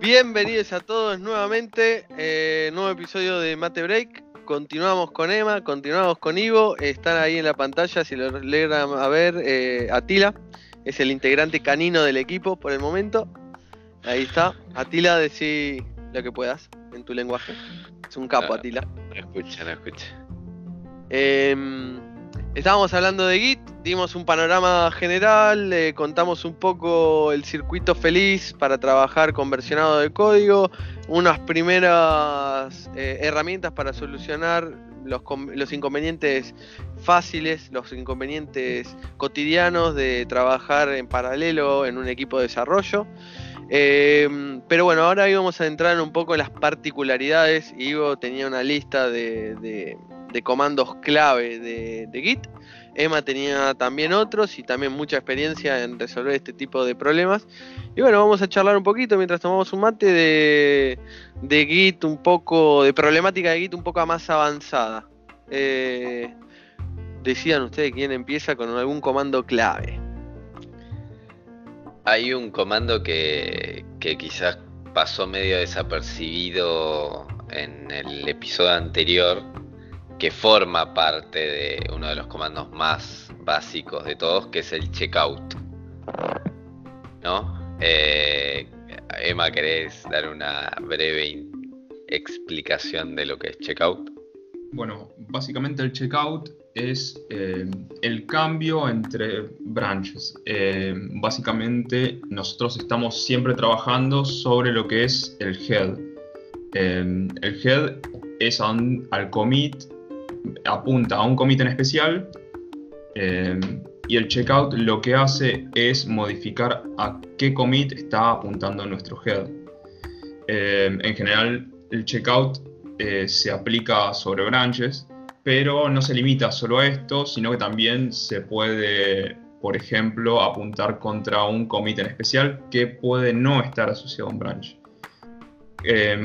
Bienvenidos a todos nuevamente, eh, nuevo episodio de Mate Break. Continuamos con Emma, continuamos con Ivo. Están ahí en la pantalla, si lo logran a ver, eh, Atila es el integrante canino del equipo por el momento. Ahí está. Atila, decí lo que puedas en tu lenguaje. Es un capo, No, Atila. No escucha, no escucha. Em, estábamos hablando de Git, dimos un panorama general, eh, contamos un poco el circuito feliz para trabajar con versionado de código, unas primeras eh, herramientas para solucionar los, inconvenientes fáciles, los inconvenientes cotidianos de trabajar en paralelo en un equipo de desarrollo. Em, pero bueno, ahora íbamos a entrar un poco en las particularidades. Ivo tenía una lista de- de comandos clave de, de Git. Emma tenía también otros y también mucha experiencia en resolver este tipo de problemas. Y bueno, vamos a charlar un poquito mientras tomamos un mate de, de Git un poco, de problemática de Git un poco más avanzada. Eh, decidan ustedes quién empieza con algún comando clave. Hay un comando que, que quizás pasó medio desapercibido en el episodio anterior, que forma parte de uno de los comandos más básicos de todos, que es el checkout. ¿No? Eh, Emma, ¿querés dar una breve explicación de lo que es checkout? Bueno, básicamente el checkout es eh, el cambio entre branches. Eh, básicamente nosotros estamos siempre trabajando sobre lo que es el head. El head es al commit, apunta a un commit en especial. eh, y el checkout lo que hace es modificar a qué commit está apuntando nuestro head. Eh, en general, el checkout eh, se aplica sobre branches, pero no se limita solo a esto, sino que también se puede, por ejemplo, apuntar contra un commit en especial que puede no estar asociado a un branch.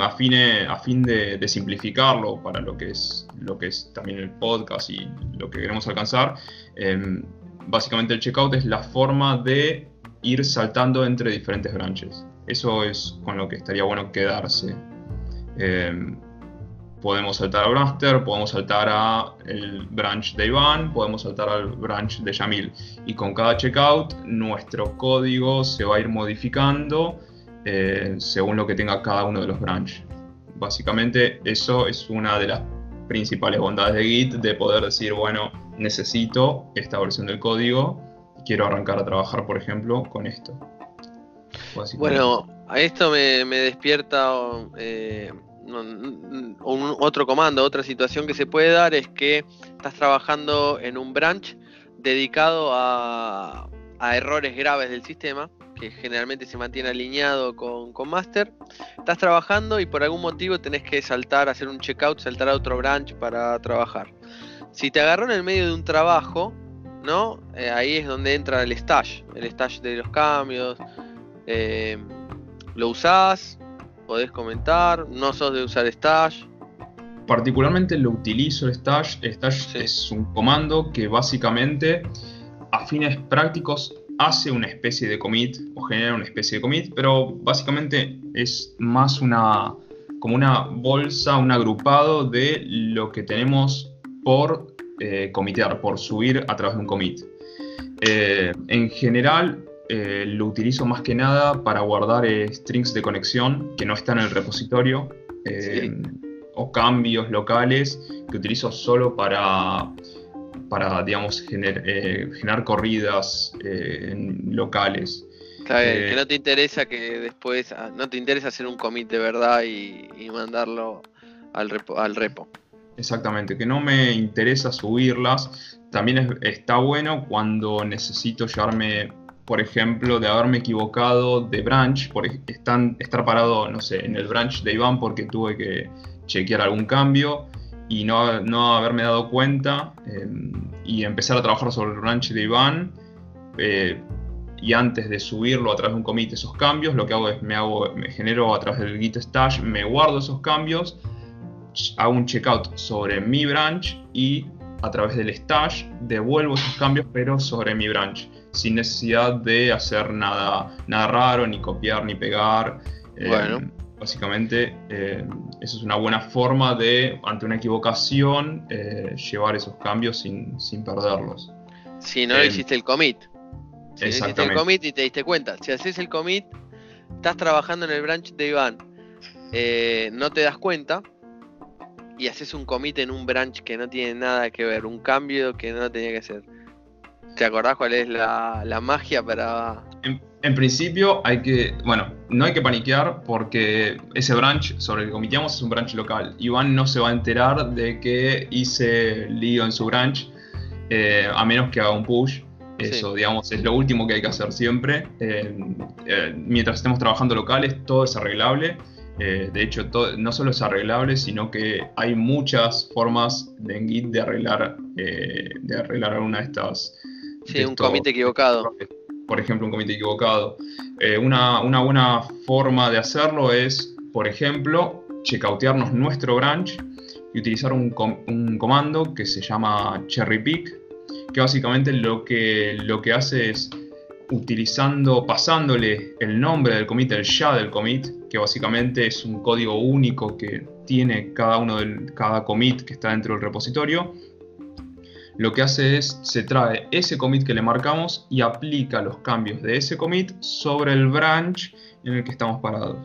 A, fin de simplificarlo para lo que, es, lo que es también el podcast y lo que queremos alcanzar, eh, básicamente el checkout es la forma de ir saltando entre diferentes branches. Eso es con lo que estaría bueno quedarse. Eh, podemos saltar a Braster, podemos saltar a el branch de Iván, podemos saltar al branch de Yamil. Y con cada checkout nuestro código se va a ir modificando eh, según lo que tenga cada uno de los branches. Básicamente eso es una de las principales bondades de Git, de poder decir, bueno, necesito esta versión del código, quiero arrancar a trabajar, por ejemplo, con esto. Bueno, a esto me, despierta eh, un- otro comando, otra situación que se puede dar es que estás trabajando en un branch dedicado a errores graves del sistema, que generalmente se mantiene alineado con, con master. Estás trabajando y por algún motivo tenés que saltar, hacer un checkout, saltar a otro branch para trabajar. Si te agarró en el medio de un trabajo, ¿no? Eh, ahí es donde entra el stash, el stash de los cambios. Eh, ¿Lo usás? ¿Podés comentar? ¿No sos de usar stash? Particularmente lo utilizo stash. Stash Sí. es un comando que básicamente a fines prácticos hace una especie de commit o genera una especie de commit, pero básicamente es más una como una bolsa, un agrupado de lo que tenemos por eh, comitear, por subir a través de un commit. Eh, en general eh, lo utilizo más que nada para guardar eh, strings de conexión que no están en el repositorio. o cambios locales que utilizo solo para, para digamos, gener- eh, generar corridas eh, locales. Eh, que no te interesa que después, ah, no te interesa hacer un commit de verdad y, y mandarlo al repo, al repo. Exactamente, que no me interesa subirlas. También es- está bueno cuando necesito llevarme, por ejemplo, de haberme equivocado de branch, por están, estar parado, no sé, en el branch de Iván porque tuve que chequear algún cambio y no, no haberme dado cuenta eh, y empezar a trabajar sobre el branch de Iván. eh, y antes de subirlo a través de un commit esos cambios, lo que hago es me hago, me genero a través del git stash, me guardo esos cambios, hago un checkout sobre mi branch y a través del stash devuelvo esos cambios pero sobre mi branch sin necesidad de hacer nada, nada raro, ni copiar, ni pegar. Bueno. Básicamente, eso es una buena forma de, ante una equivocación, llevar esos cambios sin, sin perderlos. Si no hiciste el commit. Si hiciste el commit y te diste cuenta. Si haces el commit, estás trabajando en el branch de Iván, no te das cuenta, y haces un commit en un branch que no tiene nada que ver, un cambio que no tenía que ser. ¿Te acordás cuál es la, magia para...? En, principio hay que, bueno, no hay que paniquear porque ese branch sobre el que comiteamos es un branch local. Iván no se va a enterar de que hice lío en su branch, eh, a menos que haga un push. Eso, digamos, es lo último que hay que hacer siempre. Eh, eh, mientras estemos trabajando locales, todo es arreglable. Eh, de hecho, no solo es arreglable, sino que hay muchas formas en Git de arreglar, eh, de arreglar alguna de estas. Sí, un comité equivocado. Por ejemplo, un comité equivocado. Eh, una, buena forma de hacerlo es, por ejemplo, checkoutearnos nuestro branch y utilizar un, un comando que se llama cherry pick, que básicamente lo que, lo que hace es utilizando, pasándole el nombre del commit, el ya del commit, que básicamente es un código único que tiene cada uno del cada commit que está dentro del repositorio. Lo que hace es se trae ese commit que le marcamos y aplica los cambios de ese commit sobre el branch en el que estamos parados.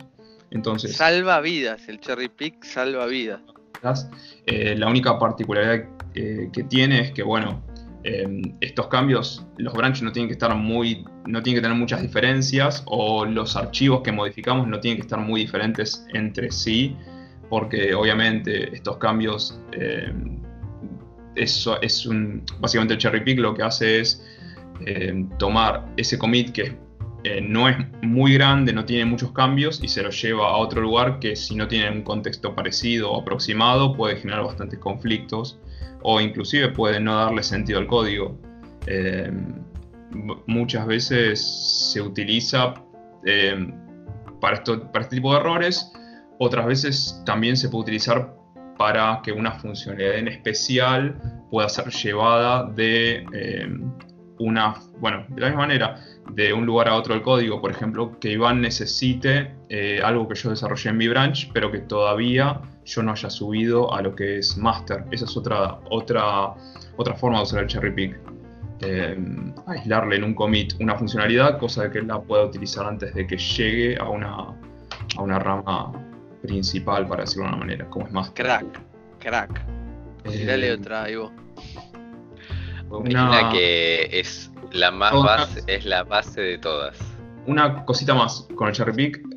Entonces, salva vidas, el cherry pick salva vidas. Eh, la única particularidad eh, que tiene es que, bueno, Em, estos cambios, los branches no tienen que estar muy, no tienen que tener muchas diferencias o los archivos que modificamos no tienen que estar muy diferentes entre sí, porque obviamente estos cambios, em, es un, básicamente el cherry pick lo que hace es em, tomar ese commit que eh, no es muy grande, no tiene muchos cambios y se lo lleva a otro lugar que si no tiene un contexto parecido o aproximado puede generar bastantes conflictos o inclusive puede no darle sentido al código. Eh, muchas veces se utiliza eh, para, esto, para este tipo de errores, otras veces también se puede utilizar para que una funcionalidad en especial pueda ser llevada de eh, una, bueno, de la misma manera, de un lugar a otro del código, por ejemplo, que Iván necesite algo que yo desarrollé en mi branch, pero que todavía yo no haya subido a lo que es master. Esa es otra, otra, otra forma de usar el cherry pick. Eh, aislarle en un commit una funcionalidad, cosa de que la pueda utilizar antes de que llegue a una, a una rama principal, para decirlo de una manera, como es master. Crack, crack. Eh, Dale otra, Ivo. Una, que es la más base, es la base de todas. Una cosita más con el cherry pick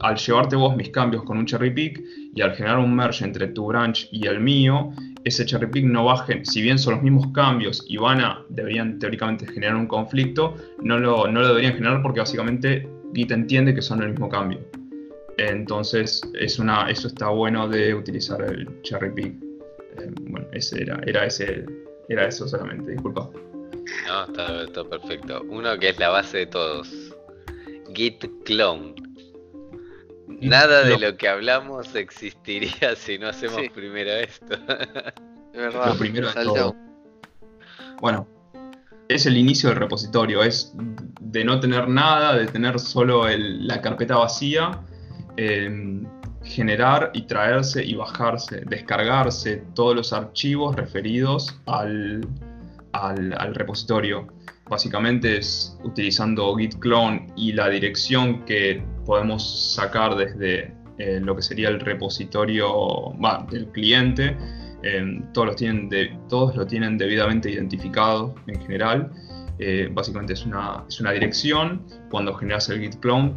al llevarte vos mis cambios con un cherry pick y al generar un merge entre tu branch y el mío, ese cherry pick no va a, si bien son los mismos cambios y van a, deberían teóricamente generar un conflicto, no lo, no lo deberían generar porque básicamente Git entiende que son el mismo cambio. Entonces, es una, eso está bueno de utilizar el cherry pick. Eh, bueno, ese era, era, ese, era eso solamente, disculpa. No, está, está perfecto. Uno que es la base de todos. Git clone. Nada de lo que hablamos existiría si no hacemos primero esto. verdad. Lo primero de todo. Bueno, es el inicio del repositorio, es de no tener nada, de tener solo la carpeta vacía, em, generar y traerse y bajarse, descargarse todos los archivos referidos al, al repositorio. Básicamente es utilizando git clone y la dirección que podemos sacar desde eh, lo que sería el repositorio del cliente. Eh, todos, tienen todos lo tienen debidamente identificado en general. Eh, básicamente es una, es una dirección. Cuando generas el git clone,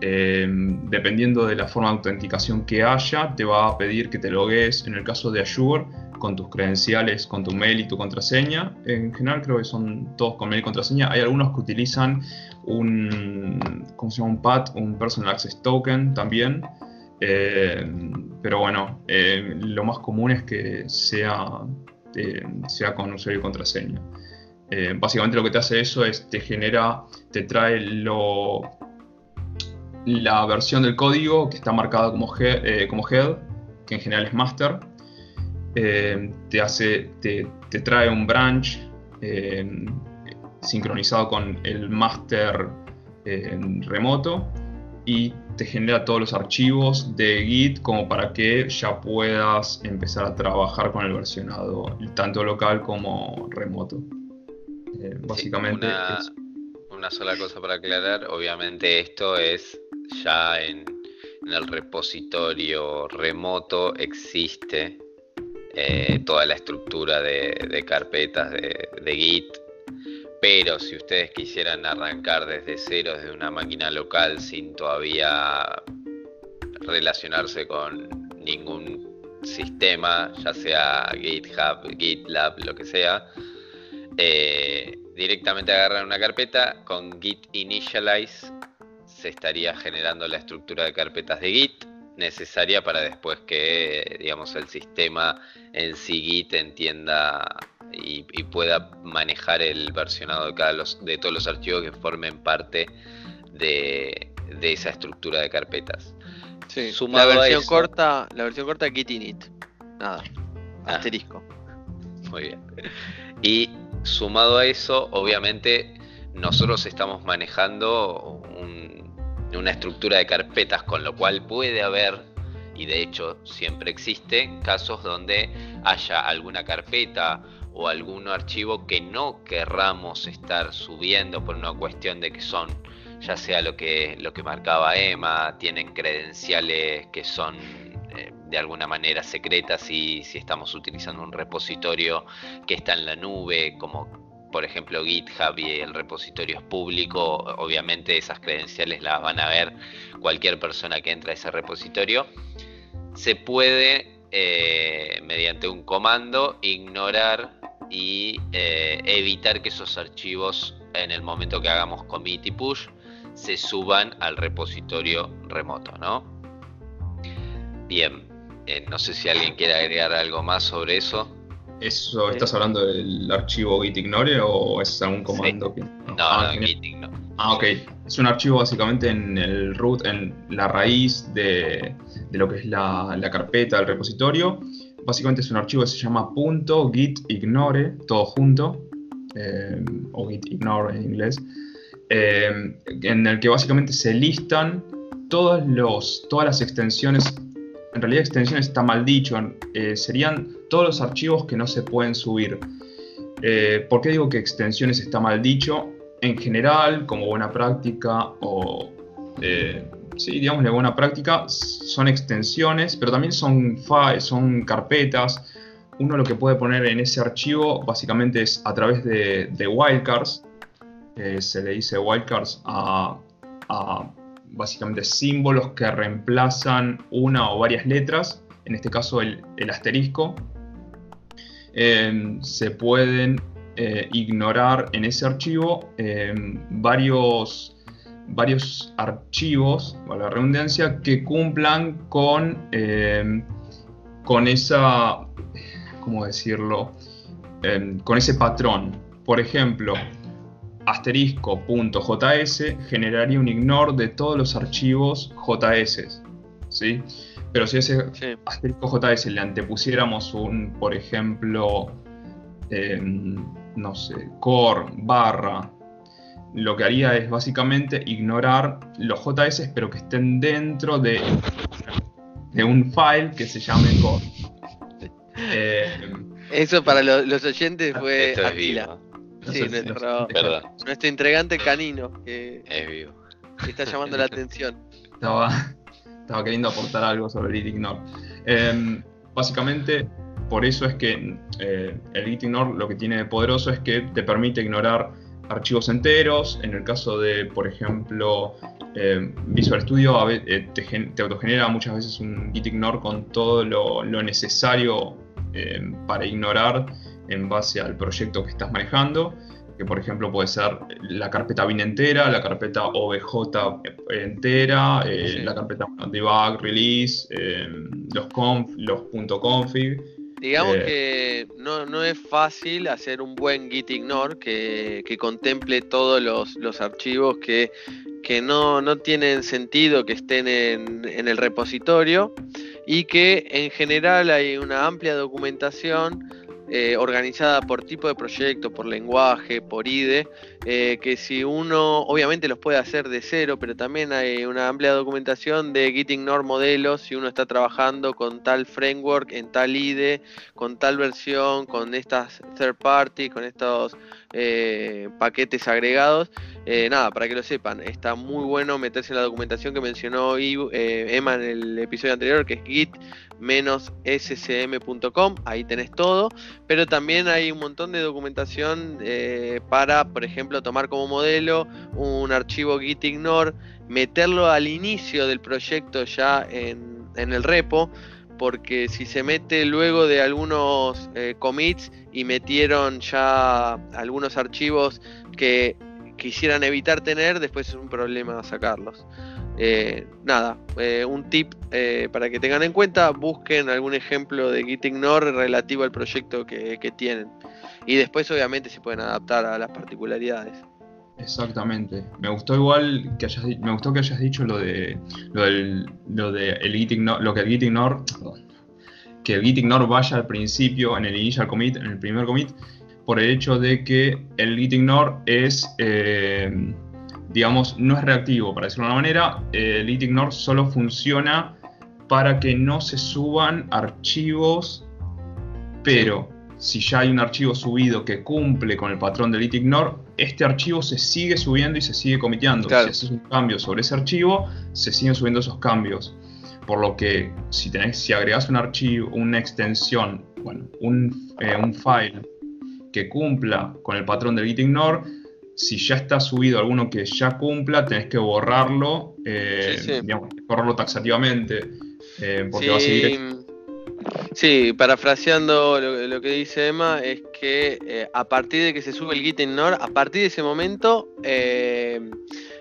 dependiendo de la forma de autenticación que haya, te va a pedir que te logues. En el caso de Azure, con tus credenciales, con tu mail y tu contraseña. En general creo que son todos con mail y contraseña. Hay algunos que utilizan un, ¿cómo se llama? un PAT, un Personal Access Token también. Eh, pero bueno, eh, lo más común es que sea, sea con usuario y contraseña. básicamente lo que te hace eso es te genera, te trae lo, la versión del código que está marcada como, como head, que en general es master, eh, te, hace, te, trae un branch eh, sincronizado con el master eh, remoto y te genera todos los archivos de Git como para que ya puedas empezar a trabajar con el versionado, tanto local como remoto. Eh, básicamente una, una, sola cosa para aclarar, obviamente esto es ya en, el repositorio remoto existe eh, toda la estructura de, carpetas de, Git. Pero si ustedes quisieran arrancar desde cero, desde una máquina local, sin todavía relacionarse con ningún sistema, ya sea GitHub, GitLab, lo que sea, eh, directamente agarran una carpeta, con git initialize se estaría generando la estructura de carpetas de Git necesaria para después que digamos el sistema en sí Git entienda y, pueda manejar el versionado de, cada los, de todos los archivos que formen parte de, esa estructura de carpetas. la versión corta, la versión corta git init. Nada. Ah. Asterisco. Muy bien. Y sumado a eso, obviamente, nosotros estamos manejando una estructura de carpetas, con lo cual puede haber, y de hecho siempre existe, casos donde haya alguna carpeta o algún archivo que no querramos estar subiendo por una cuestión de que son ya sea lo que lo que marcaba Emma, tienen credenciales que son eh, de alguna manera secretas y si estamos utilizando un repositorio que está en la nube como por ejemplo GitHub y el repositorio es público, obviamente esas credenciales las van a ver cualquier persona que entra a ese repositorio. Se puede, eh, mediante un comando, ignorar y eh, evitar que esos archivos en el momento que hagamos commit y push se suban al repositorio remoto, ¿no? Bien, eh, no sé si alguien quiere agregar algo más sobre eso. ¿Eso estás hablando del archivo gitignore o es algún comando? No, ah, no, gitignore. Ah, ok. Es un archivo básicamente en el root, en la raíz de, lo que es la, la carpeta del repositorio básicamente es un archivo que se llama .gitignore, todo junto, eh, o gitignore en inglés, eh, en el que básicamente se listan todos los, todas las extensiones, en realidad extensiones está mal dicho, eh, serían todos los archivos que no se pueden subir. ¿Por qué digo que extensiones está mal dicho? En general, como buena práctica o sí, digamos, de buena práctica, son extensiones, pero también son files, son carpetas. Uno lo que puede poner en ese archivo básicamente es a través de, wildcards, se le dice wildcards a, básicamente símbolos que reemplazan una o varias letras, en este caso el, asterisco. Em, se pueden eh, ignorar en ese archivo em, varios varios archivos, a la redundancia, que cumplan con, eh, con esa, ¿cómo decirlo? Em, con ese patrón. Por ejemplo, asterisco.js generaría un ignore de todos los archivos JS. ¿sí? Pero si a ese asterisco JS le antepusiéramos un, por ejemplo, em, no sé, core barra lo que haría es básicamente ignorar los JS, pero que estén dentro de, de un file que se llame core. Eh, Eso para los oyentes fue Esto es Sí, nuestro, nuestro, entregante canino que, está llamando la atención. Estaba, estaba queriendo aportar algo sobre el git ignore. Em, básicamente, por eso es que eh, el git ignore lo que tiene de poderoso es que te permite ignorar archivos enteros. En el caso de, por ejemplo, eh, Visual Studio, eh, te, autogenera muchas veces un git ignore con todo lo, necesario eh, para ignorar en base al proyecto que estás manejando. Que por ejemplo puede ser la carpeta bin entera, la carpeta obj entera, la carpeta debug, release, los conf, los .config Digamos eh, que no, es fácil hacer un buen git ignore que, contemple todos los, archivos que, no, tienen sentido que estén en, el repositorio y que en general hay una amplia documentación eh, organizada por tipo de proyecto, por lenguaje, por IDE, eh, que si uno obviamente los puede hacer de cero, pero también hay una amplia documentación de Git Ignore modelos si uno está trabajando con tal framework, en tal IDE, con tal versión, con estas third party, con estos eh, paquetes agregados. nada, para que lo sepan, está muy bueno meterse en la documentación que mencionó Emma en el episodio anterior, que es Git scm.com, ahí tenés todo, pero también hay un montón de documentación eh, para, por ejemplo, tomar como modelo un archivo gitignore, meterlo al inicio del proyecto ya en, el repo, porque si se mete luego de algunos eh, commits y metieron ya algunos archivos que quisieran evitar tener, después es un problema sacarlos. Eh, nada, eh, un tip para que tengan en cuenta, busquen algún ejemplo de Git Ignore relativo al proyecto que, tienen. Y después obviamente se pueden adaptar a las particularidades. Exactamente. Me gustó igual que hayas, me gustó que hayas dicho lo de lo, del, lo de el Git Ignore, lo que el Git Ignore, que el Git Ignore vaya al principio en el initial commit, en el primer commit, por el hecho de que el Git Ignore es digamos, no es reactivo, para decirlo de una manera. el ignore solo funciona para que no se suban archivos, pero si ya hay un archivo subido que cumple con el patrón del ignore, este archivo se sigue subiendo y se sigue comiteando. Si haces un cambio sobre ese archivo, se siguen subiendo esos cambios. Por lo que si, tenés, si agregas un archivo, una extensión, bueno, un, eh, un file que cumpla con el patrón del ignore, si ya está subido alguno que ya cumpla, tenés que borrarlo, eh, Digamos, borrarlo taxativamente, eh, porque va a seguir... Sí, parafraseando lo, que dice Emma, es que eh, a partir de que se sube el git ignore, a partir de ese momento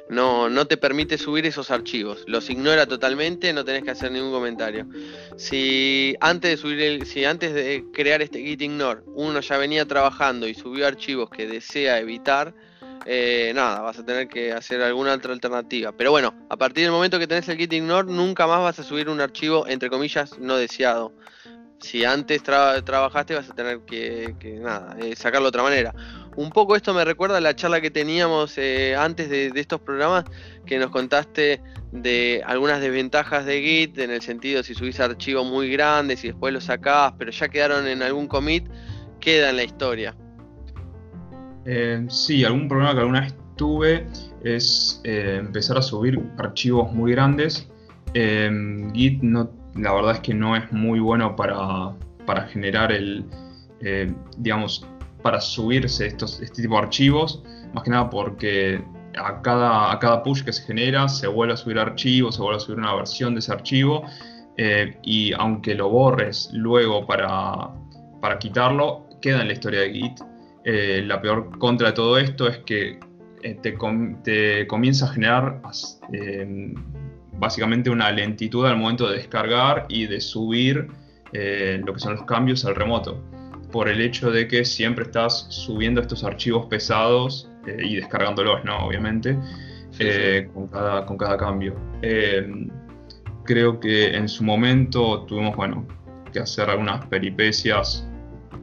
no, no te permite subir esos archivos. Los ignora totalmente, no tenés que hacer ningún comentario. Si antes de subir si antes de crear este git ignore uno ya venía trabajando y subió archivos que desea evitar, eh, nada, vas a tener que hacer alguna otra alternativa. Pero bueno, a partir del momento que tenés el git ignore, nunca más vas a subir un archivo, entre comillas, no deseado. Si antes trabajaste, vas a tener que, nada, eh, sacarlo de otra manera. Un poco esto me recuerda a la charla que teníamos eh, antes de, estos programas, que nos contaste de algunas desventajas de Git, en el sentido si subís archivos muy grandes y después los sacás, pero ya quedaron en algún commit, queda en la historia. Eh, sí, algún problema que alguna vez tuve es eh, empezar a subir archivos muy grandes. Eh, Git no, la verdad es que no es muy bueno para, generar el, digamos, para subirse estos, este tipo de archivos, más que nada porque a cada, a cada push que se genera se vuelve a subir archivos, se vuelve a subir una versión de ese archivo y aunque lo borres luego para, para quitarlo, queda en la historia de Git eh, la peor contra de todo esto es que eh, te, comienza a generar em, básicamente una lentitud al momento de descargar y de subir eh, lo que son los cambios al remoto, por el hecho de que siempre estás subiendo estos archivos pesados y descargándolos, ¿no? Obviamente, Con, cada, con cada cambio. Em, creo que en su momento tuvimos, bueno, que hacer algunas peripecias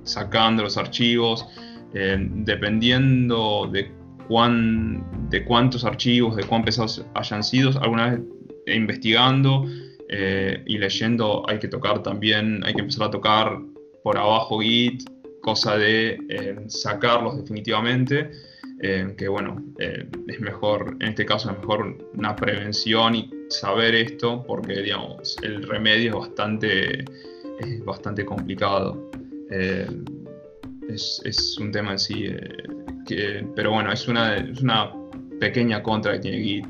sacando los archivos, eh, dependiendo de, cuán, de cuántos archivos, de cuán pesados hayan sido, alguna vez investigando eh, y leyendo hay que tocar también, hay que empezar a tocar por abajo Git, cosa de eh, sacarlos definitivamente, que bueno, es mejor, en este caso es mejor una prevención y saber esto porque digamos, el remedio es bastante, es bastante complicado es, un tema en sí. Eh, pero bueno, es una, es una pequeña contra que tiene Git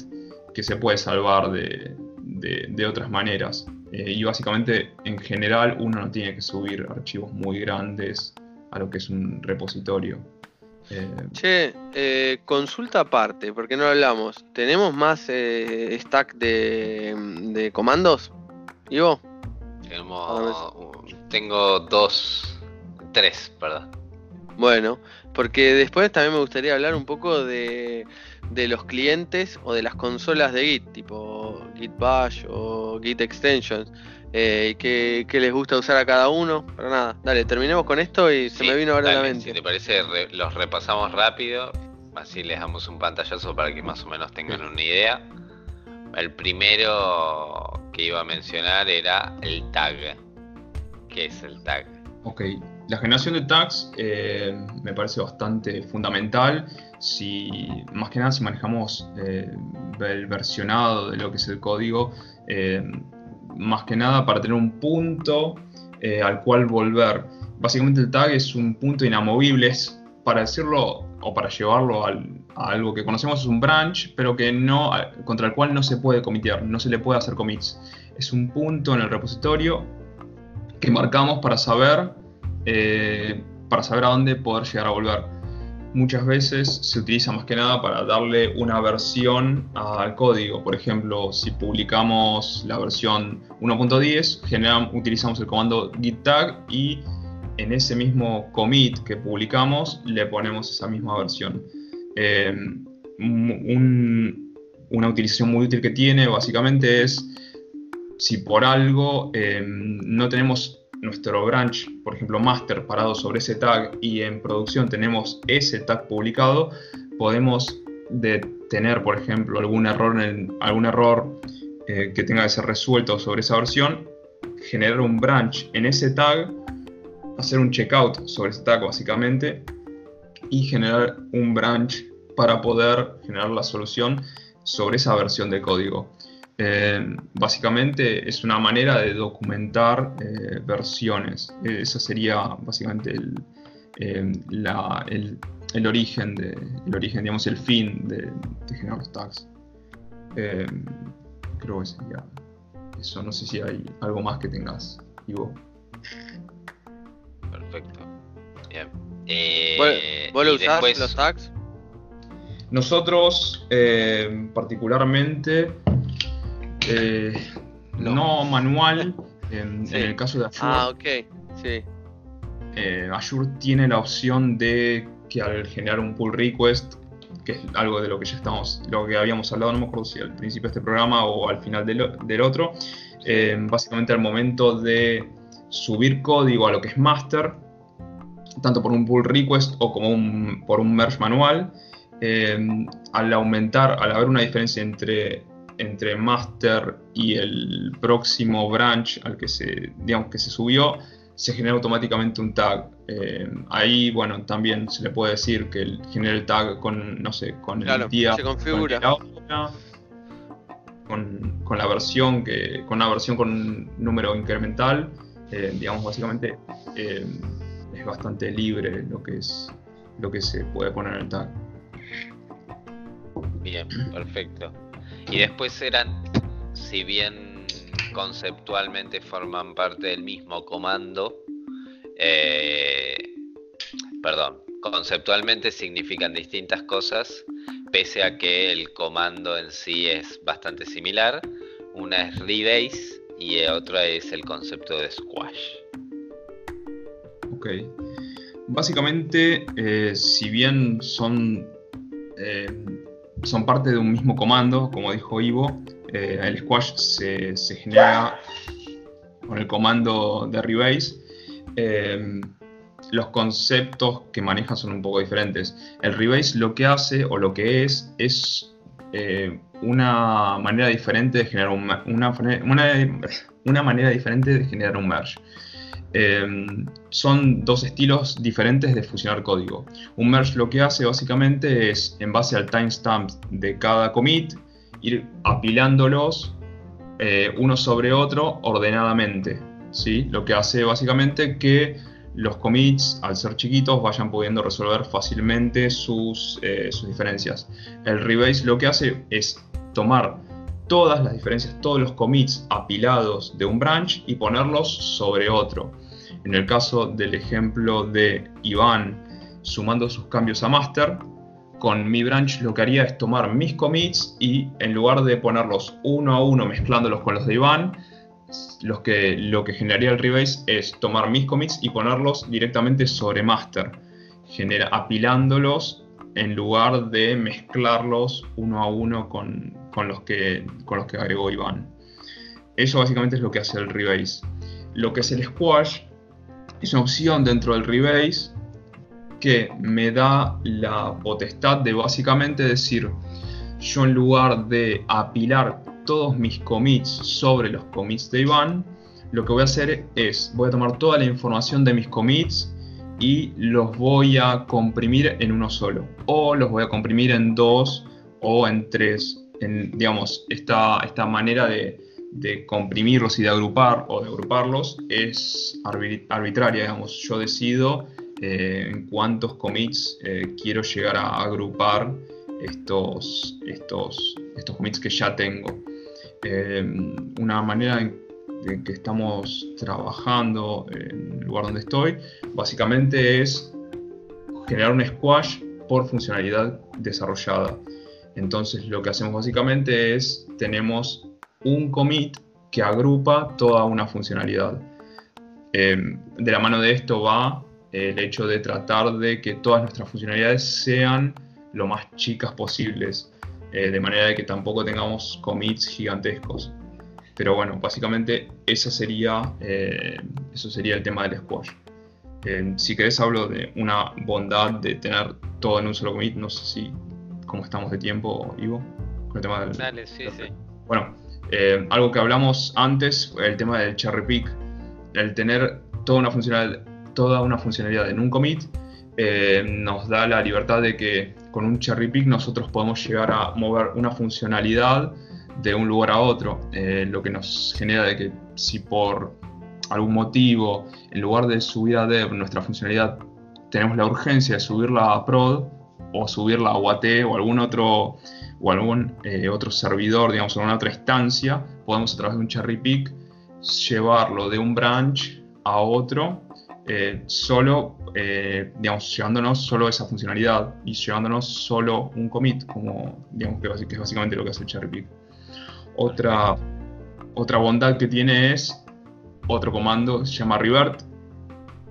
que se puede salvar de, otras maneras. Eh, y básicamente, en general, uno no tiene que subir archivos muy grandes a lo que es un repositorio. Eh, che, consulta aparte, porque no hablamos. ¿Tenemos más stack de, de comandos? ¿Ivo? Tengo dos, tres, perdón. Bueno, porque después también me gustaría hablar un poco de, los clientes o de las consolas de Git, tipo Git Bash o Git Extensions. eh, qué, les gusta usar a cada uno. Pero nada, dale, terminemos con esto y se me vino ahora a la mente. Si te parece, los repasamos rápido, así les damos un pantallazo para que más o menos tengan una idea. El primero que iba a mencionar era el tag. ¿Qué es el tag? Ok, la generación de tags eh, me parece bastante fundamental. Si, más que nada, si manejamos eh, el versionado de lo que es el código, eh, más que nada para tener un punto al cual volver. Básicamente el tag es un punto inamovible, es, para decirlo o para llevarlo a algo que conocemos es un branch, pero que no, contra el cual no se puede comitear, no se le puede hacer commits. Es un punto en el repositorio que marcamos para saber eh, para saber a dónde poder llegar a volver. Muchas veces se utiliza más que nada para darle una versión al código. Por ejemplo, si publicamos la versión 1.10, utilizamos el comando git tag y en ese mismo commit que publicamos le ponemos esa misma versión. Eh, una utilización muy útil que tiene básicamente es si por algo eh, no tenemos nuestro branch, por ejemplo, master parado sobre ese tag y en producción tenemos ese tag publicado, podemos tener, por ejemplo, algún error, en, algún error eh, que tenga que ser resuelto sobre esa versión, generar un branch en ese tag, hacer un checkout sobre ese tag básicamente y generar un branch para poder generar la solución sobre esa versión de código. Eh, básicamente es una manera de documentar eh, versiones. Eh, ese sería básicamente el, el, origen, de, el origen, digamos, el fin de, generar los tags. creo que sería eso. No sé si hay algo más que tengas, Ivo. Perfecto. Bien. ¿Vos, lo usás los tags? Nosotros, particularmente, eh, no. manual. En, el caso de Azure. Ah, ok, sí. Eh, Azure tiene la opción de que al generar un pull request, que es algo de lo que ya estamos, lo que habíamos hablado, no me acuerdo si al principio de este programa o al final del, otro, eh, básicamente al momento de subir código a lo que es master, tanto por un pull request o como por un merge manual, al aumentar, al haber una diferencia entre entre master y el próximo branch al que se, digamos, que se subió, se genera automáticamente un tag. Eh, ahí, bueno, también se le puede decir que el, genera el tag con, no sé, con el día, se configura. Con, con, la versión que, con una versión con un número incremental, eh, digamos, básicamente eh, es bastante libre lo que es lo que se puede poner en el tag. Bien, perfecto. Y después eran, si bien conceptualmente forman parte del mismo comando, eh, perdón, conceptualmente significan distintas cosas, pese a que el comando en sí es bastante similar. Una es rebase y otra es el concepto de squash. Ok. Básicamente, eh, si bien son eh, son parte de un mismo comando, como dijo Ivo. Eh, el squash se, genera con el comando de rebase. Eh, los conceptos que maneja son un poco diferentes. El rebase lo que hace o lo que es es eh, una manera diferente de generar un, una, una manera diferente de generar un merge. Em, son dos estilos diferentes de fusionar código. Un merge lo que hace básicamente es, en base al timestamp de cada commit, ir apilándolos eh, uno sobre otro ordenadamente. ¿sí? Lo que hace básicamente que los commits, al ser chiquitos, vayan pudiendo resolver fácilmente sus, eh, sus diferencias. El rebase lo que hace es tomar todas las diferencias, todos los commits apilados de un branch y ponerlos sobre otro. En el caso del ejemplo de Iván sumando sus cambios a master, con mi branch lo que haría es tomar mis commits y en lugar de ponerlos uno a uno mezclándolos con los de Iván, que, lo que generaría el rebase es tomar mis commits y ponerlos directamente sobre master, genera, apilándolos en lugar de mezclarlos uno a uno con, los, que, con los que agregó Iván. Eso básicamente es lo que hace el rebase. Lo que es el squash es una opción dentro del rebase que me da la potestad de básicamente decir, yo en lugar de apilar todos mis commits sobre los commits de Iván, lo que voy a hacer es, voy a tomar toda la información de mis commits y los voy a comprimir en uno solo. O los voy a comprimir en dos o en tres. En, digamos, esta, esta manera de, comprimirlos y de agrupar o de agruparlos es arbitraria, digamos. Yo decido eh, en cuántos commits eh, quiero llegar a agrupar estos, estos, estos commits que ya tengo. Eh, una manera en, que estamos trabajando en el lugar donde estoy, básicamente es generar un squash por funcionalidad desarrollada. Entonces lo que hacemos básicamente es, tenemos un commit que agrupa toda una funcionalidad. Eh, de la mano de esto va el hecho de tratar de que todas nuestras funcionalidades sean lo más chicas posibles, eh, de manera de que tampoco tengamos commits gigantescos. Pero bueno, básicamente esa sería, eh, eso sería el tema del squash. Eh, si querés hablo de una bondad de tener todo en un solo commit, no sé si cómo estamos de tiempo, Ivo, con el tema del... Dale, sí, sí. Bueno, algo que hablamos antes, el tema del cherry pick, el tener toda una funcionalidad, toda una funcionalidad en un commit, nos da la libertad de que con un cherry pick nosotros podemos llegar a mover una funcionalidad de un lugar a otro, eh, lo que nos genera de que si por algún motivo, en lugar de subir a dev nuestra funcionalidad, tenemos la urgencia de subirla a prod o subirla a UAT o algún otro o algún eh, otro servidor, digamos, alguna otra instancia, podemos a través de un cherry pick llevarlo de un branch a otro eh, solo, eh, digamos, llevándonos solo esa funcionalidad y llevándonos solo un commit, como digamos que, es básicamente lo que hace el cherry pick. Otra, otra bondad que tiene es otro comando, se llama revert,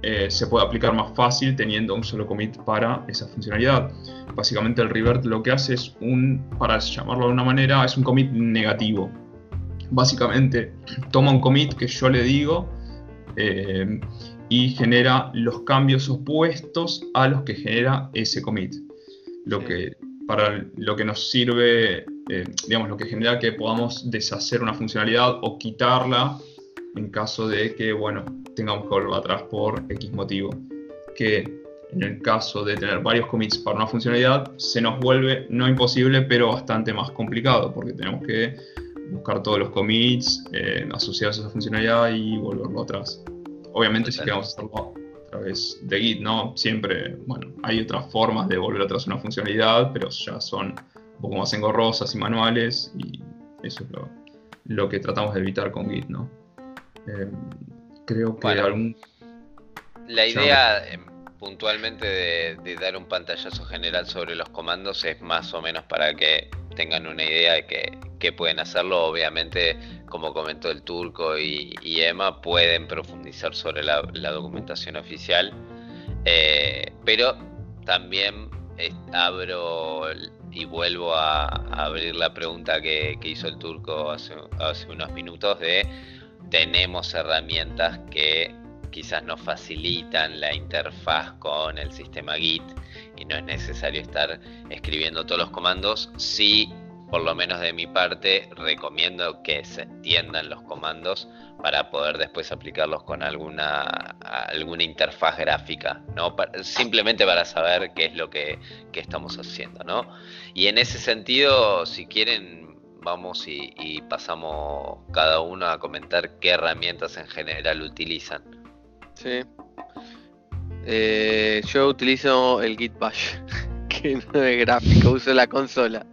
eh, se puede aplicar más fácil teniendo un solo commit para esa funcionalidad. Básicamente el revert lo que hace es un, para llamarlo de una manera, es un commit negativo. Básicamente toma un commit que yo le digo y genera los cambios opuestos a los que genera ese commit. Lo que, para lo que nos sirve, eh, digamos, lo que genera que podamos deshacer una funcionalidad o quitarla en caso de que, bueno, tengamos que volver atrás por X motivo. Que en el caso de tener varios commits para una funcionalidad, se nos vuelve no imposible, pero bastante más complicado, porque tenemos que buscar todos los commits eh, asociados a esa funcionalidad y volverlo atrás. Obviamente si queremos hacerlo a través de Git, ¿no? Siempre, bueno, hay otras formas de volver atrás una funcionalidad, pero ya son un poco más engorrosas y manuales y eso es lo, que tratamos de evitar con Git, ¿no? Eh, creo que. La idea em, puntualmente de, dar un pantallazo general sobre los comandos es más o menos para que tengan una idea de que, pueden hacerlo. Obviamente, como comentó el turco y, Emma, pueden profundizar sobre la, documentación oficial. Eh, pero también abro y vuelvo a, abrir la pregunta que, hizo el turco hace, hace unos minutos de tenemos herramientas que quizás nos facilitan la interfaz con el sistema Git y no es necesario estar escribiendo todos los comandos. Sí, por lo menos de mi parte, recomiendo que se entiendan los comandos para poder después aplicarlos con alguna, alguna interfaz gráfica, ¿no? simplemente para saber qué es lo que, estamos haciendo, ¿no? Y en ese sentido, si quieren, vamos y pasamos cada uno a comentar qué herramientas en general utilizan. Sí. Eh, yo utilizo el Git Bash, que no es gráfico, uso la consola.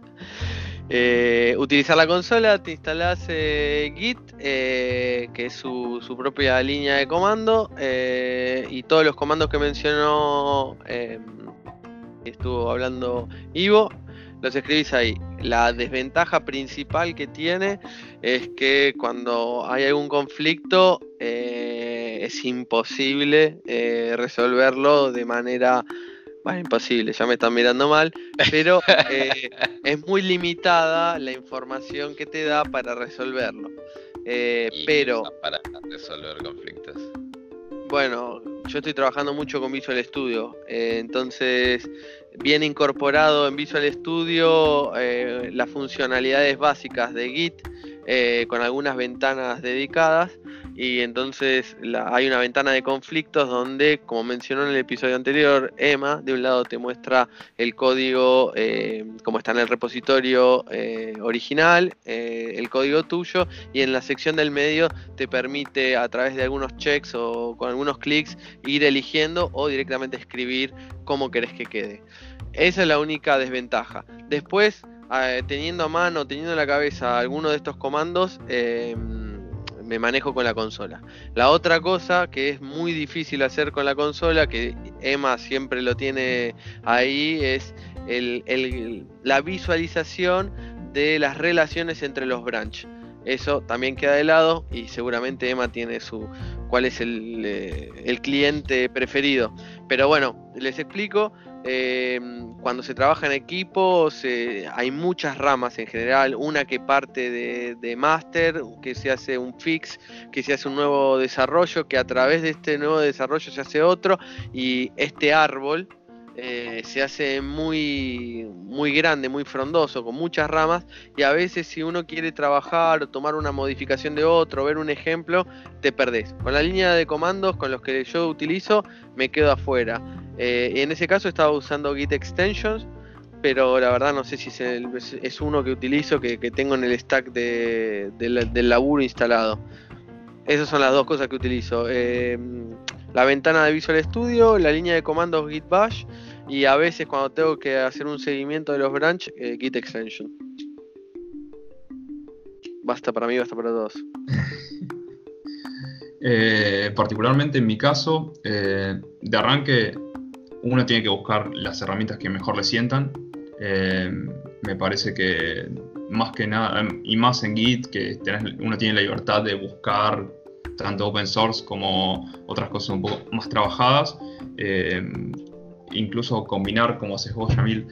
Eh, utilizar la consola, te instalas eh, Git, que es su, propia línea de comando, y todos los comandos que mencionó, estuvo hablando Ivo, los escribís ahí. La desventaja principal que tiene es que cuando hay algún conflicto, es imposible eh, resolverlo de manera Bueno, imposible, ya me están mirando mal, pero eh, es muy limitada la información que te da para resolverlo. Eh, pero... Para resolver conflictos. Bueno, yo estoy trabajando mucho con Visual Studio, eh, entonces bien incorporado en Visual Studio las funcionalidades básicas de Git con algunas ventanas dedicadas y entonces hay una ventana de conflictos donde, como mencionó en el episodio anterior, Emma, de un lado te muestra el código eh, como está en el repositorio eh, original, eh, el código tuyo, y en la sección del medio te permite a través de algunos checks o con algunos clics ir eligiendo o directamente escribir cómo querés que quede. Esa es la única desventaja. Después, teniendo a mano, teniendo en la cabeza alguno de estos comandos, me manejo con la consola. La otra cosa que es muy difícil hacer con la consola, que Emma siempre lo tiene ahí, es la visualización de las relaciones entre los branch. Eso también queda de lado y seguramente Emma tiene su cuál es el, eh, el cliente preferido. Pero bueno, les explico. Em, cuando se trabaja en equipo hay muchas ramas en general, una que parte de, de, master, que se hace un fix, que se hace un nuevo desarrollo, que a través de este nuevo desarrollo se hace otro y este árbol eh, se hace muy, muy grande, muy frondoso, con muchas ramas y a veces si uno quiere trabajar o tomar una modificación de otro, ver un ejemplo, te perdés. Con la línea de comandos con los que yo utilizo me quedo afuera. Eh, en ese caso estaba usando Git Extensions, pero la verdad no sé si es, uno que utilizo, que, tengo en el stack del laburo instalado. Esas son las dos cosas que utilizo. Eh, la ventana de Visual Studio, la línea de comandos Git Bash y a veces cuando tengo que hacer un seguimiento de los branch, eh, Git Extension. Basta para mí, basta para todos. Eh, particularmente en mi caso, de arranque uno tiene que buscar las herramientas que mejor le sientan. Eh, me parece que más que nada, y más en Git, que uno tiene la libertad de buscar tanto open source como otras cosas un poco más trabajadas. Eh, incluso combinar, como haces vos, Yamil.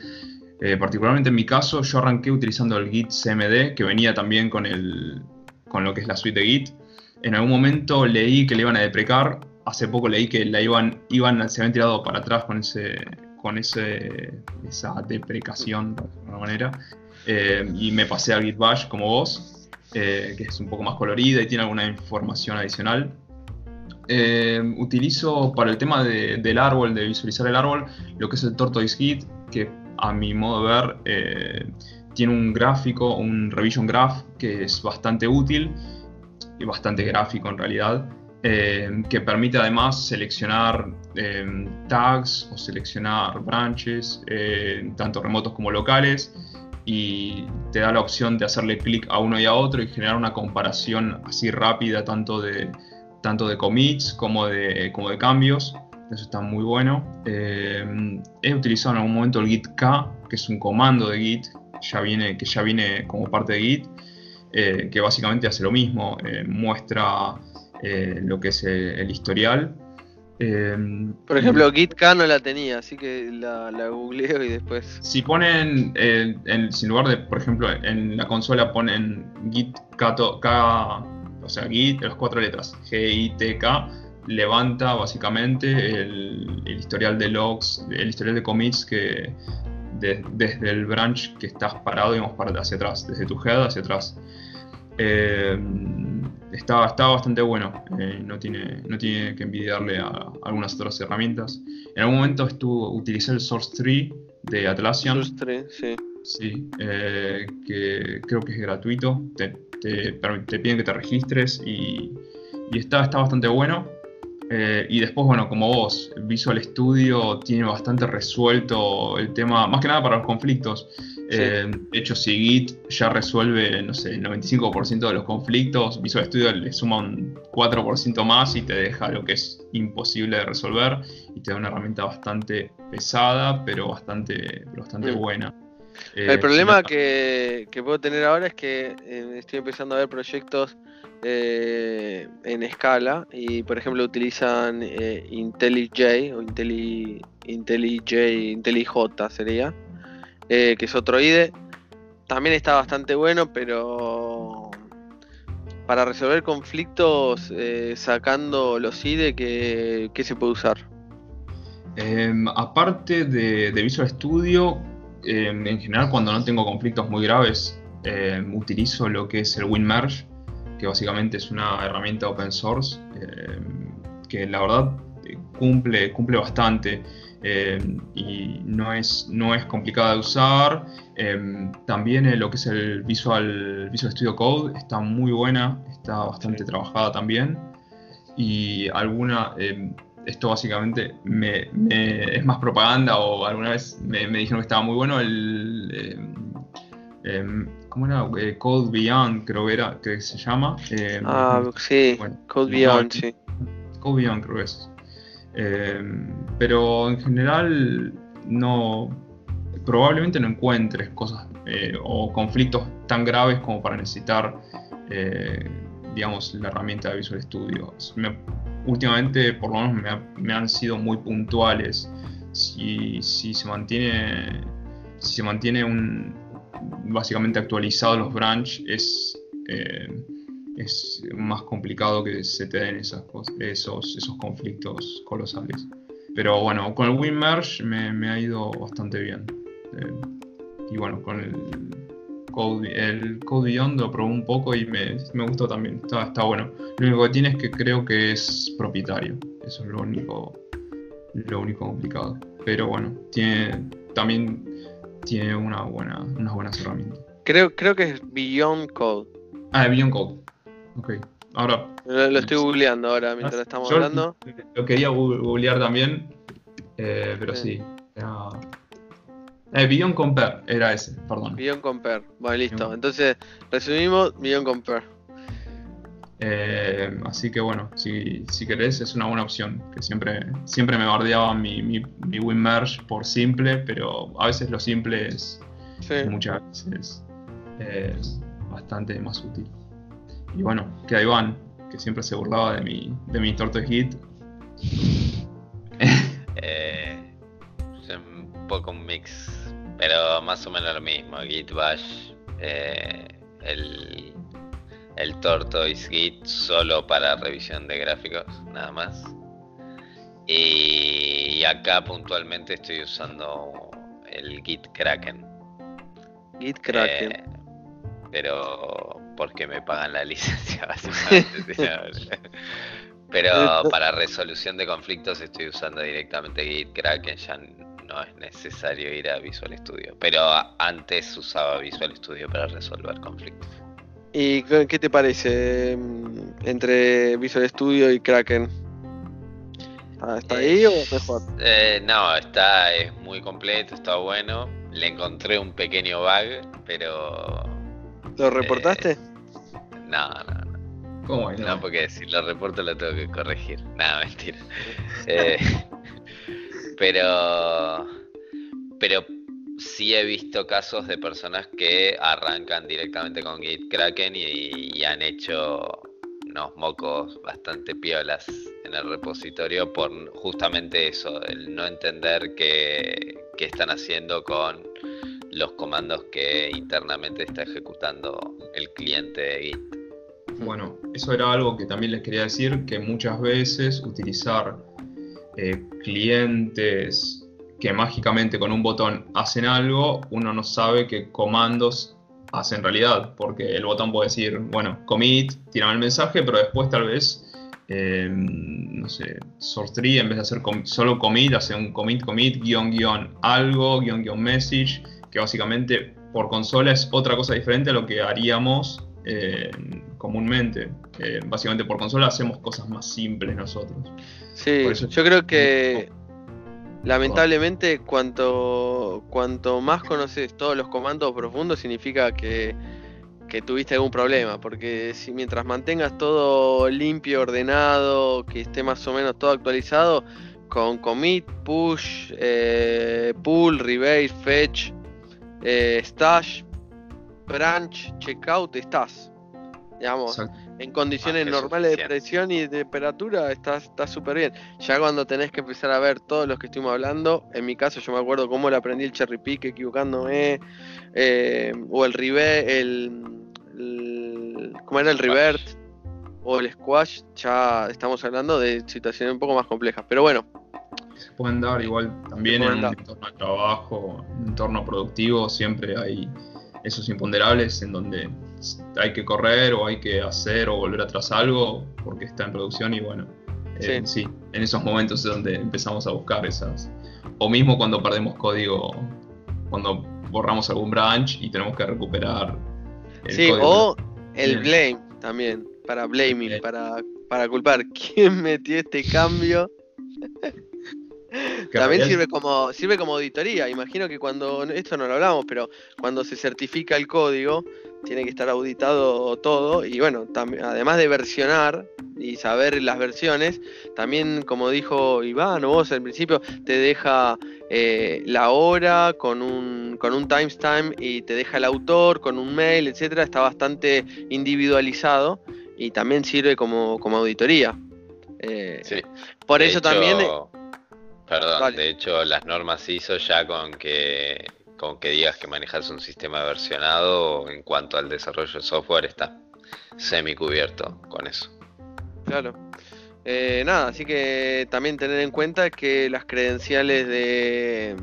Eh, particularmente en mi caso, yo arranqué utilizando el Git CMD, que venía también con, el, con lo que es la suite de Git. En algún momento leí que le iban a deprecar hace poco leí que la iban, iban, se habían tirado para atrás con ese, con ese, esa deprecación de alguna manera. Eh, y me pasé a Git Bash como vos, eh, que es un poco más colorida y tiene alguna información adicional. Eh, utilizo para el tema del árbol, de visualizar el árbol, lo que es el Tortoise Git, que a mi modo de ver tiene un gráfico, un revision graph que es bastante útil y bastante gráfico en realidad. Eh, que permite además seleccionar eh, tags o seleccionar branches, eh, tanto remotos como locales, y te da la opción de hacerle clic a uno y a otro y generar una comparación así rápida tanto de, tanto de commits como de, como de cambios. Eso está muy bueno. he utilizado en algún momento el git k, que es un comando de git que ya viene como parte de git, que básicamente hace lo mismo, muestra eh, lo que es eh, el historial. Em, Por ejemplo, GitK no la tenía, así que la, la googleo y después. Si ponen, eh, en, sin lugar de, por ejemplo, en la consola ponen Git K, o sea, Git, las cuatro letras, G-I-T-K, levanta básicamente el, historial de logs, el historial de commits que desde el branch que estás parado, digamos, para hacia atrás, desde tu head hacia atrás. Eh, está, está bastante bueno, eh, no, tiene, no tiene que envidiarle a, algunas otras herramientas. En algún momento estuvo, utilicé el Source Tree de Atlassian. Source Tree, sí. Sí, eh, que creo que es gratuito, te, te, piden que te registres y, y está, está bastante bueno. Eh, y después, bueno, como vos, Visual Studio tiene bastante resuelto el tema, más que nada para los conflictos. Eh, de hecho, si Git ya resuelve, no sé, el 95% de los conflictos, Visual Studio le suma un 4% más y te deja lo que es imposible de resolver y te da una herramienta bastante pesada, pero bastante, bastante mm. buena. el Eh, problema que, que puedo tener ahora es que eh, estoy empezando a ver proyectos en escala y por ejemplo utilizan IntelliJ o Intelli, IntelliJ, IntelliJ sería, eh, que es otro IDE. También está bastante bueno, pero para resolver conflictos eh, sacando los IDE, ¿qué, se puede usar? Em, aparte de, de Visual Studio, em, en general cuando no tengo conflictos muy graves, em, utilizo lo que es el WinMerge, que básicamente es una herramienta open source, que la verdad eh, cumple, cumple bastante em, y no es, no es complicada de usar. Em, también eh, lo que es el Visual, Visual Studio Code está muy buena, está bastante Sí. trabajada también. Y alguna, esto básicamente me, me- es más propaganda o alguna vez me, me dijeron que estaba muy bueno el... ¿Cómo era? Eh, Code Beyond creo que era, que se llama. Ah, sí, bueno, Code Beyond, sí. Code Beyond creo que es. Em, pero en general no... Probablemente no encuentres cosas eh, o conflictos tan graves como para necesitar, eh, digamos, la herramienta de Visual Studio. Me- últimamente, por lo menos, me, ha- me han sido muy puntuales. Si, si se mantiene, si se mantiene un, básicamente actualizado los branch, es, eh, es más complicado que se te den esas cosas, esos, esos conflictos colosales. Pero bueno, con el WinMerge me, me ha ido bastante bien. Eh, y bueno, con el Code, el Code Beyond lo probé un poco y me, me gustó también. Está, está bueno. Lo único que tiene es que creo que es propietario. Eso es lo único, lo único complicado. Pero bueno, tiene, también tiene una buena, unas buenas herramientas. Creo, creo que es Beyond Code. Ah, Beyond Code. Ok. Ahora, Lo, lo estoy googleando ahora mientras estamos yo hablando. Lo quería googlear también, eh, pero Sí. sí. Era... Eh, Beyond Compare era ese, perdón. Beyond Compare. Bueno, listo. Beyond. Entonces, resumimos Beyond Compare. Eh, así que bueno, si, si querés es una buena opción. Que siempre, siempre me bardeaba mi, mi, mi WinMerge por simple, pero a veces lo simple es Sí. muchas veces eh, bastante más útil. Y bueno, queda Iván, que siempre se burlaba de mi, de mi torto hit. Eh, es un poco un mix, pero más o menos lo mismo. Git Bash, eh, el, el Tortoise Git solo para revisión de gráficos, nada más. Y acá puntualmente estoy usando el Git Kraken. Git Kraken. eh, pero porque me pagan la licencia, básicamente. pero para resolución de conflictos estoy usando directamente Git Kraken, ya no es necesario ir a Visual Studio. Pero antes usaba Visual Studio para resolver conflictos. ¿Y qué te parece mm, entre Visual Studio y Kraken? ¿Está, ahí o mejor? Eh, no, está, es muy completo, está bueno. Le encontré un pequeño bug, pero ¿Lo reportaste? No, no, no. ¿Cómo es? No, porque si lo reporto lo tengo que corregir. Nada, mentira. Eh, pero, pero sí he visto casos de personas que arrancan directamente con Git Kraken y, y han hecho unos mocos bastante piolas en el repositorio por justamente eso, el no entender qué, qué están haciendo con los comandos que internamente está ejecutando el cliente de Git. Bueno, eso era algo que también les quería decir, que muchas veces utilizar eh, clientes que mágicamente con un botón hacen algo, uno no sabe qué comandos hace en realidad, porque el botón puede decir, bueno, commit, tiran el mensaje, pero después tal vez, eh, no sé, source en vez de hacer solo commit, hace un commit, commit, guion, guion, algo, guion, guion, message, que básicamente por consola es otra cosa diferente a lo que haríamos eh, comúnmente. Eh, básicamente por consola hacemos cosas más simples nosotros. Sí, yo creo que lamentablemente cuanto, cuanto más conoces todos los comandos profundos significa que, que tuviste algún problema, porque si mientras mantengas todo limpio, ordenado, que esté más o menos todo actualizado, con commit, push, eh, pull, rebase, fetch, eh, stash, branch, checkout, estás. Digamos, en condiciones normales de presión y de temperatura está súper bien. Ya cuando tenés que empezar a ver todos los que estuvimos hablando, en mi caso yo me acuerdo cómo le aprendí el cherry pick equivocándome, eh, o el revert, el, ¿cómo era el revert? O el squash, ya estamos hablando de situaciones un poco más complejas. Pero bueno. Se pueden dar igual también en un entorno de trabajo, un entorno productivo, siempre hay esos imponderables en donde hay que correr o hay que hacer o volver atrás algo porque está en producción y bueno, eh, sí. en esos momentos es donde empezamos a buscar esas. O mismo cuando perdemos código, cuando borramos algún branch y tenemos que recuperar el sí, O el blame también, para blaming, para, para culpar. ¿Quién metió este cambio? También sirve como, sirve como auditoría. Imagino que cuando, esto no lo hablamos, pero cuando se certifica el código, tiene que estar auditado todo. Y bueno, además de versionar y saber las versiones, también como dijo Iván o vos al principio, te deja eh, la hora con un, con un timestamp y te deja el autor con un mail, etcétera. Está bastante individualizado y también sirve como, como auditoría. Eh, sí. Por eso también Perdón, de hecho las normas ISO ya con que con que digas que manejas un sistema versionado en cuanto al desarrollo de software está semi cubierto con eso. Claro. Eh, nada, así que también tener en cuenta que las credenciales de,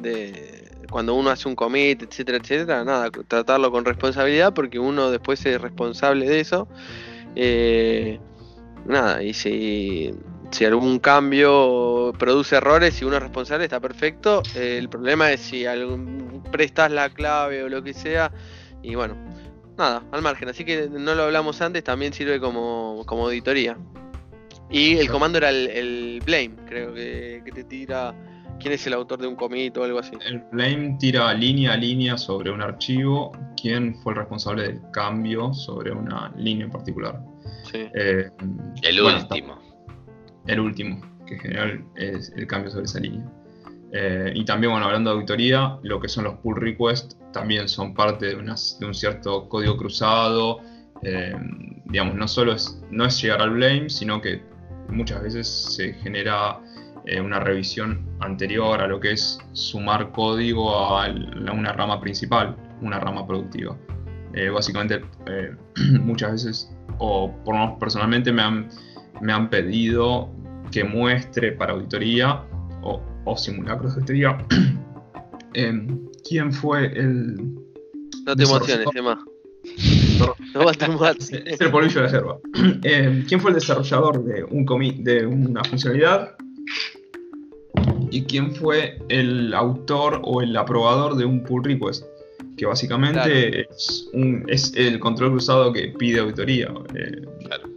de cuando uno hace un commit, etcétera, etcétera, nada, tratarlo con responsabilidad porque uno después es responsable de eso. Eh, nada, y si si algún cambio produce errores y uno es responsable, está perfecto. Eh, el problema es si algún, prestas la clave o lo que sea. Y bueno, nada, al margen. Así que no lo hablamos antes, también sirve como, auditoría. Y el comando era el, blame, creo que, te tira quién es el autor de un commit o algo así. El blame tira línea a línea sobre un archivo, quién fue el responsable del cambio sobre una línea en particular. Sí. Eh, el último el último, que en general el cambio sobre esa línea. Eh, y también, bueno, hablando de auditoría, lo que son los pull requests también son parte de, un cierto código cruzado. Eh, digamos, no solo es, no es llegar al blame, sino que muchas veces se genera eh, una revisión anterior a lo que es sumar código a, una rama principal, una rama productiva. básicamente, muchas veces, o por lo menos personalmente, me han me han pedido que muestre para auditoría o, simulacros de auditoría em, quién fue el. No te emociones, Emma. No, es el polvillo de la. Em, ¿Quién fue el desarrollador de, un de una funcionalidad? ¿Y quién fue el autor o el aprobador de un pull request? Que básicamente es, un, es, el control cruzado que pide auditoría. Eh, claro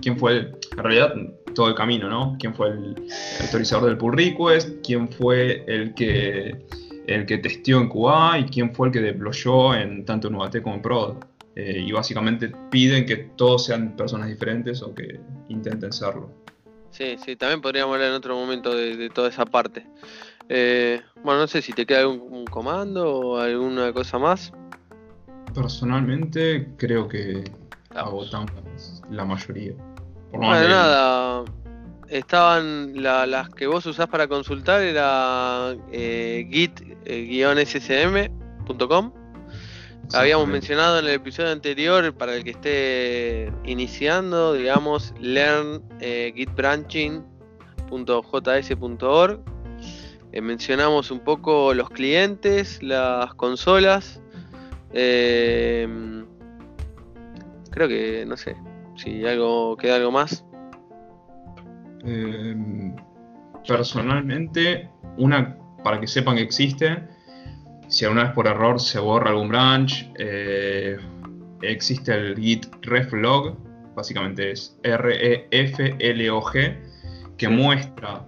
quién fue, el, en realidad, todo el camino, ¿no? ¿Quién fue el autorizador del pull request? ¿Quién fue el que, el que testeó en QA? ¿Y quién fue el que deployó en tanto en UAT como en Prod? Eh, y básicamente piden que todos sean personas diferentes o que intenten serlo. Sí, sí, también podríamos hablar en otro momento de, toda esa parte. Eh, bueno, no sé si te queda algún comando o alguna cosa más. Personalmente creo que agotamos la mayoría. Bueno, nada. Estaban las que vos usás para consultar, era eh, git-ssm.com. Habíamos mencionado en el episodio anterior, para el que esté iniciando, digamos, learn eh, gitbranching.js.org. Eh, mencionamos un poco los clientes, las consolas. Eh, creo que, no sé, si algo queda algo más. Em, personalmente, una, para que sepan que existe, si alguna vez por error se borra algún branch, eh, existe el git reflog, básicamente es R-E-F-L-O-G, que muestra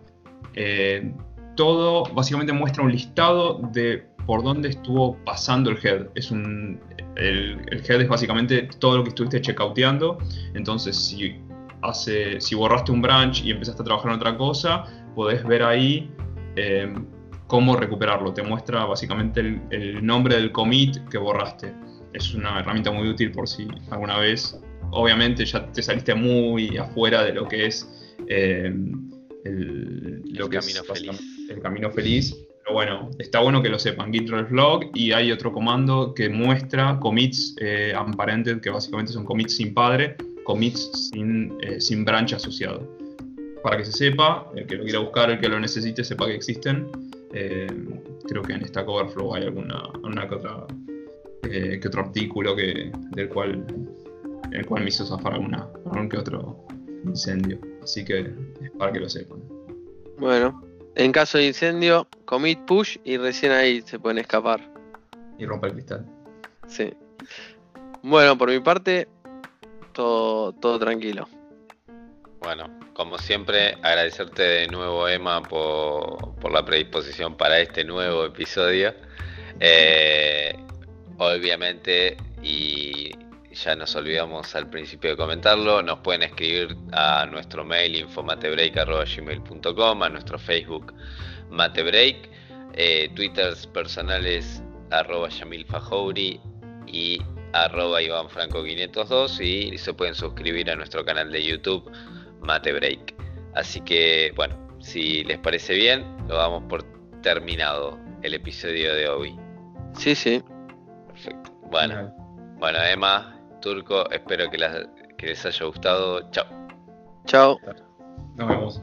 eh, todo, básicamente muestra un listado de por dónde estuvo pasando el head. Es un, el, head es básicamente todo lo que estuviste checkouteando. Entonces, si, hace, si borraste un branch y empezaste a trabajar en otra cosa, podés ver ahí eh, cómo recuperarlo. Te muestra básicamente el, nombre del commit que borraste. Es una herramienta muy útil por si alguna vez, obviamente ya te saliste muy afuera de lo que es eh, el, camino feliz. el camino feliz. Pero bueno, está bueno que lo sepan. Git y hay otro comando que muestra commits eh, unparented, que básicamente son commits sin padre, commits sin, eh, sin branch asociado. Para que se sepa, el que lo quiera buscar, el que lo necesite, sepa que existen. Eh, creo que en Stack Overflow hay alguna, que, otra, eh, que otro artículo que, del cual, el cual me hizo zafar alguna, algún que otro incendio. Así que es para que lo sepan. Bueno, en caso de incendio, commit push y recién ahí se pueden escapar. Y rompe el cristal. Sí. Bueno, por mi parte, todo, todo tranquilo. Bueno, como siempre, agradecerte de nuevo, Emma, por, la predisposición para este nuevo episodio. Eh, obviamente, y ya nos olvidamos al principio de comentarlo, nos pueden escribir a nuestro mail infomatebreak.gmail.com, a nuestro Facebook matebreak, eh, twitters personales arroba Yamil y arroba Iván Franco 502 y se pueden suscribir a nuestro canal de YouTube Mate Break. Así que, bueno, si les parece bien, lo damos por terminado el episodio de hoy. Sí, sí. Perfecto. Bueno, bueno, Emma, Turco, espero que, que les haya gustado. Chao. Chao. Nos vemos.